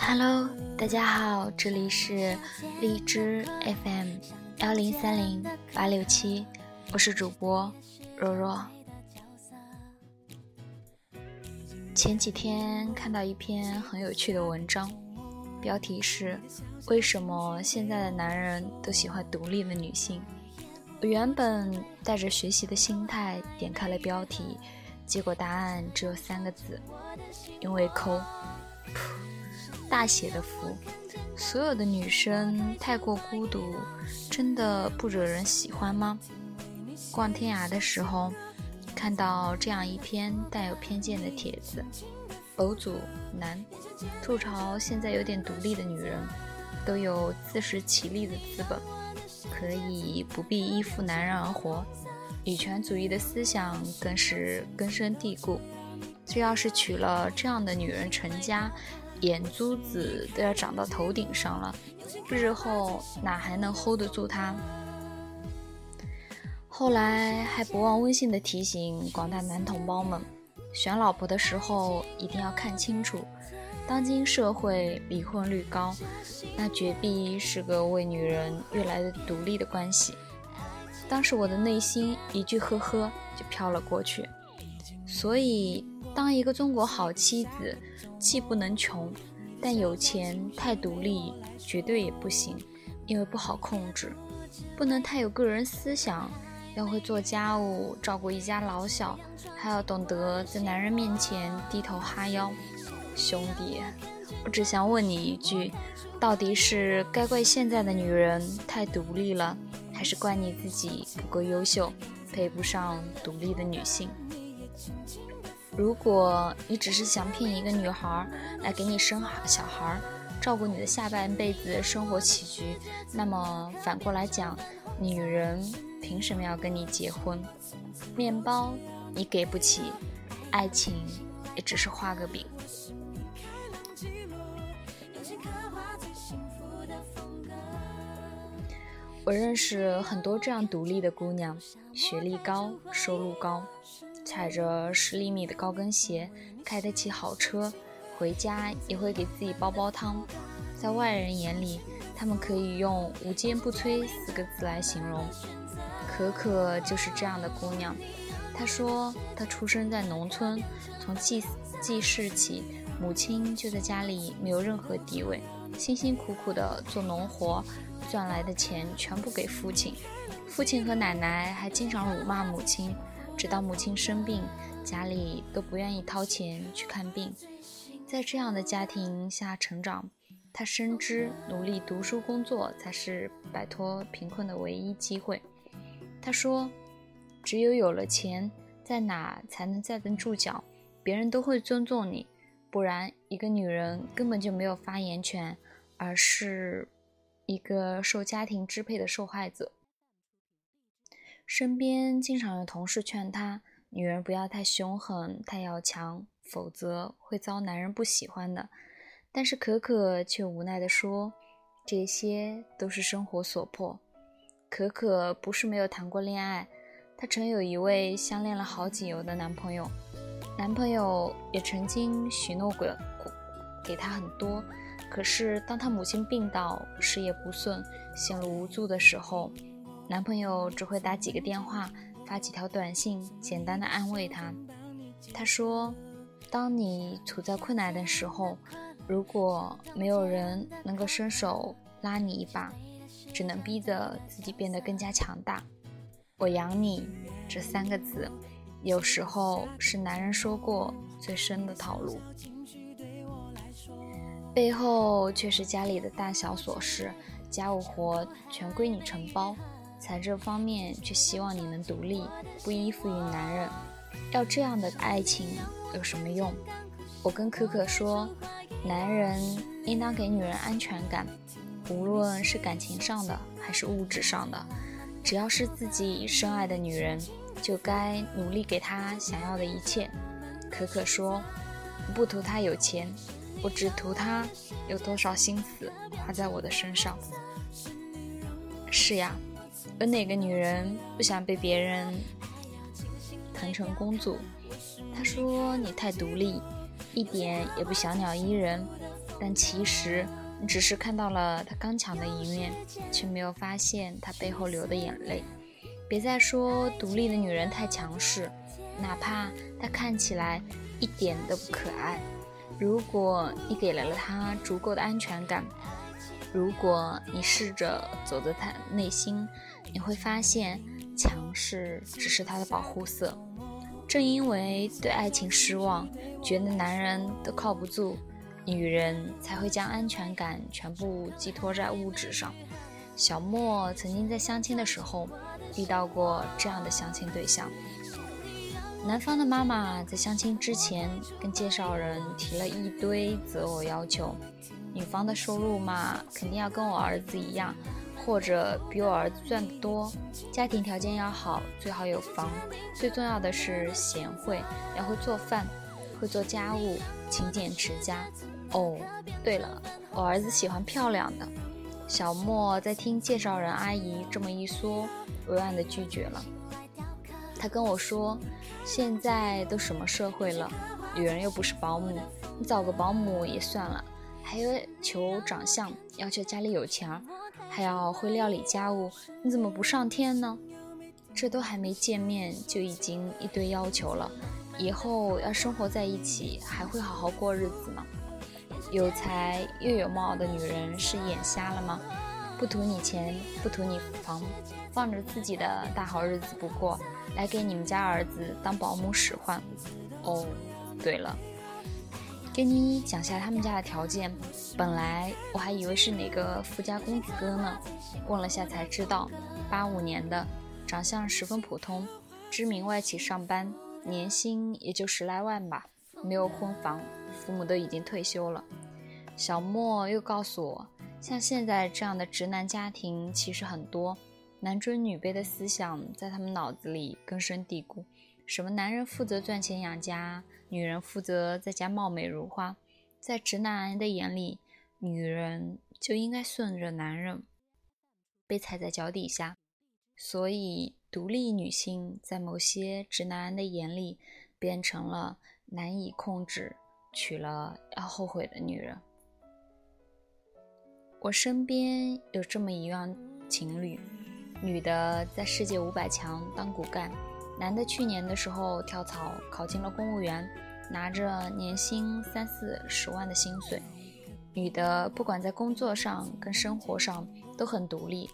Hello，大家好，这里是荔枝 FM 幺零三零八六七，我是主播若若。前几天看到一篇很有趣的文章，标题是“为什么现在的男人都喜欢独立的女性”。我原本带着学习的心态点开了标题，结果答案只有三个字：因为抠。大写的福，所有的女生太过孤独，真的不惹人喜欢吗？逛天涯的时候，看到这样一篇带有偏见的帖子：偶组男吐槽现在有点独立的女人，都有自食其力的资本，可以不必依附男人而活。女权主义的思想更是根深蒂固。这要是娶了这样的女人成家，眼珠子都要长到头顶上了，日后哪还能 hold 得住他？后来还不忘温馨的提醒广大男同胞们，选老婆的时候一定要看清楚，当今社会离婚率高，那绝壁是个为女人越来越独立的关系。当时我的内心一句呵呵就飘了过去，所以当一个中国好妻子。既不能穷，但有钱太独立绝对也不行，因为不好控制。不能太有个人思想，要会做家务，照顾一家老小，还要懂得在男人面前低头哈腰。兄弟，我只想问你一句：到底是该怪现在的女人太独立了，还是怪你自己不够优秀，配不上独立的女性？如果你只是想骗一个女孩来给你生小孩，照顾你的下半辈子生活起居，那么反过来讲，女人凭什么要跟你结婚？面包你给不起，爱情也只是画个饼。我认识很多这样独立的姑娘，学历高，收入高。踩着十厘米的高跟鞋，开得起好车，回家也会给自己煲煲汤。在外人眼里，他们可以用“无坚不摧”四个字来形容。可可就是这样的姑娘。她说，她出生在农村，从记记事起，母亲就在家里没有任何地位，辛辛苦苦的做农活，赚来的钱全部给父亲。父亲和奶奶还经常辱骂母亲。直到母亲生病，家里都不愿意掏钱去看病。在这样的家庭下成长，他深知努力读书工作才是摆脱贫困的唯一机会。他说：“只有有了钱，在哪才能站得住脚，别人都会尊重你。不然，一个女人根本就没有发言权，而是一个受家庭支配的受害者。”身边经常有同事劝她，女人不要太凶狠、太要强，否则会遭男人不喜欢的。但是可可却无奈地说：“这些都是生活所迫。”可可不是没有谈过恋爱，她曾有一位相恋了好几年的男朋友，男朋友也曾经许诺过给她很多。可是当她母亲病倒、事业不顺、陷入无助的时候，男朋友只会打几个电话，发几条短信，简单的安慰她。他说：“当你处在困难的时候，如果没有人能够伸手拉你一把，只能逼着自己变得更加强大。我养你这三个字，有时候是男人说过最深的套路，背后却是家里的大小琐事，家务活全归你承包。”在这方面却希望你能独立，不依附于男人。要这样的爱情有什么用？我跟可可说，男人应当给女人安全感，无论是感情上的还是物质上的。只要是自己深爱的女人，就该努力给她想要的一切。可可说：“不图她有钱，我只图她有多少心思花在我的身上。”是呀，有哪个女人不想被别人疼成公主？他说：“你太独立，一点也不小鸟依人。”但其实你只是看到了他刚强的一面，却没有发现他背后流的眼泪。别再说独立的女人太强势，哪怕她看起来一点都不可爱。如果你给了她足够的安全感，如果你试着走在她内心，你会发现强势只是他的保护色。正因为对爱情失望，觉得男人都靠不住，女人才会将安全感全部寄托在物质上。小莫曾经在相亲的时候遇到过这样的相亲对象：男方的妈妈在相亲之前跟介绍人提了一堆择偶要求，女方的收入嘛，肯定要跟我儿子一样。或者比我儿子赚得多，家庭条件要好，最好有房，最重要的是贤惠，要会做饭，会做家务，勤俭持家。哦，对了，我儿子喜欢漂亮的。小莫在听介绍人阿姨这么一说，委婉的拒绝了。他跟我说，现在都什么社会了，女人又不是保姆，你找个保姆也算了。还要求长相，要求家里有钱儿，还要会料理家务，你怎么不上天呢？这都还没见面就已经一堆要求了，以后要生活在一起，还会好好过日子吗？有才又有貌的女人是眼瞎了吗？不图你钱，不图你房，放着自己的大好日子不过来给你们家儿子当保姆使唤？哦，对了。给你讲下他们家的条件，本来我还以为是哪个富家公子哥呢，问了下才知道，八五年的，长相十分普通，知名外企上班，年薪也就十来万吧，没有婚房，父母都已经退休了。小莫又告诉我，像现在这样的直男家庭其实很多，男尊女卑的思想在他们脑子里根深蒂固，什么男人负责赚钱养家。女人负责在家貌美如花，在直男的眼里，女人就应该顺着男人，被踩在脚底下。所以，独立女性在某些直男的眼里，变成了难以控制、娶了要后悔的女人。我身边有这么一样情侣，女的在世界五百强当骨干。男的去年的时候跳槽考进了公务员，拿着年薪三四十万的薪水。女的不管在工作上跟生活上都很独立。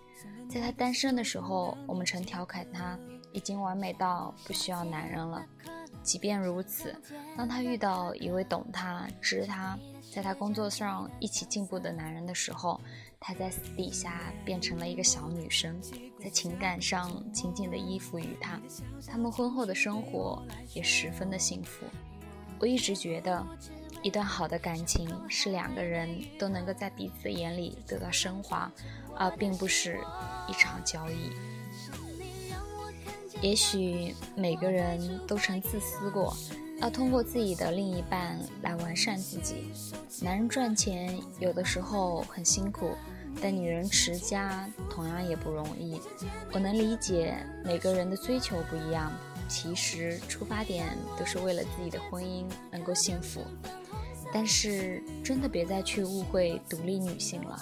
在她单身的时候，我们曾调侃她已经完美到不需要男人了。即便如此，当她遇到一位懂她、知她，在她工作上一起进步的男人的时候，她在私底下变成了一个小女生，在情感上紧紧的依附于他。他们婚后的生活也十分的幸福。我一直觉得，一段好的感情是两个人都能够在彼此眼里得到升华，而并不是一场交易。也许每个人都曾自私过。要通过自己的另一半来完善自己。男人赚钱有的时候很辛苦，但女人持家同样也不容易。我能理解每个人的追求不一样，其实出发点都是为了自己的婚姻能够幸福。但是真的别再去误会独立女性了，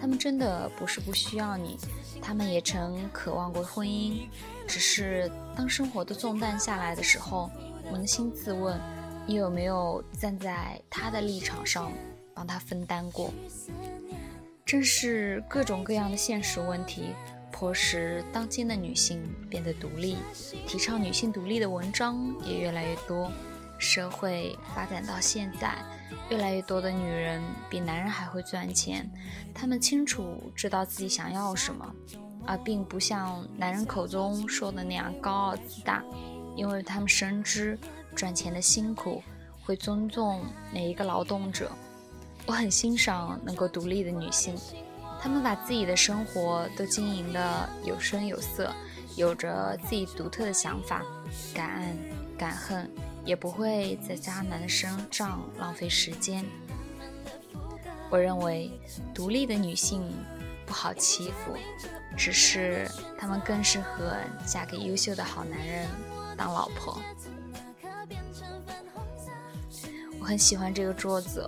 她们真的不是不需要你，她们也曾渴望过婚姻，只是当生活的重担下来的时候。扪心自问，你有没有站在他的立场上帮他分担过？正是各种各样的现实问题，迫使当今的女性变得独立，提倡女性独立的文章也越来越多。社会发展到现在，越来越多的女人比男人还会赚钱，她们清楚知道自己想要什么，而并不像男人口中说的那样高傲自大。因为他们深知赚钱的辛苦，会尊重每一个劳动者。我很欣赏能够独立的女性，她们把自己的生活都经营的有声有色，有着自己独特的想法，敢爱敢恨，也不会在渣男的身上浪费时间。我认为，独立的女性不好欺负，只是她们更适合嫁给优秀的好男人当老婆。我很喜欢这个桌子，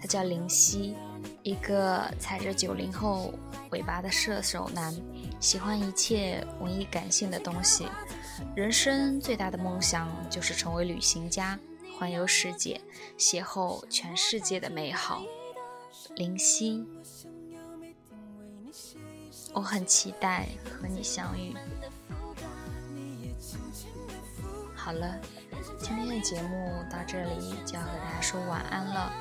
他叫林夕，一个踩着九零后尾巴的射手男，喜欢一切文艺感性的东西，人生最大的梦想就是成为旅行家，环游世界，邂逅全世界的美好。林夕，我很期待和你相遇。好了。今天的节目到这里就要和大家说晚安了，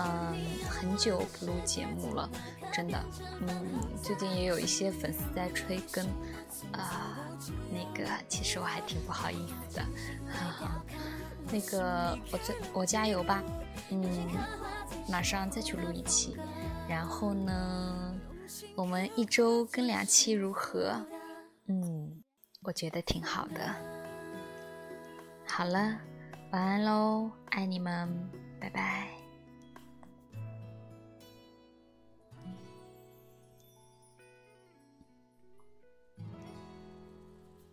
嗯，很久不录节目了，真的，嗯，最近也有一些粉丝在催更，啊，那个其实我还挺不好意思的，哈哈，那个我再我加油吧，嗯，马上再去录一期，然后呢，我们一周更两期如何？嗯，我觉得挺好的。好了，晚安喽，爱你们，拜拜。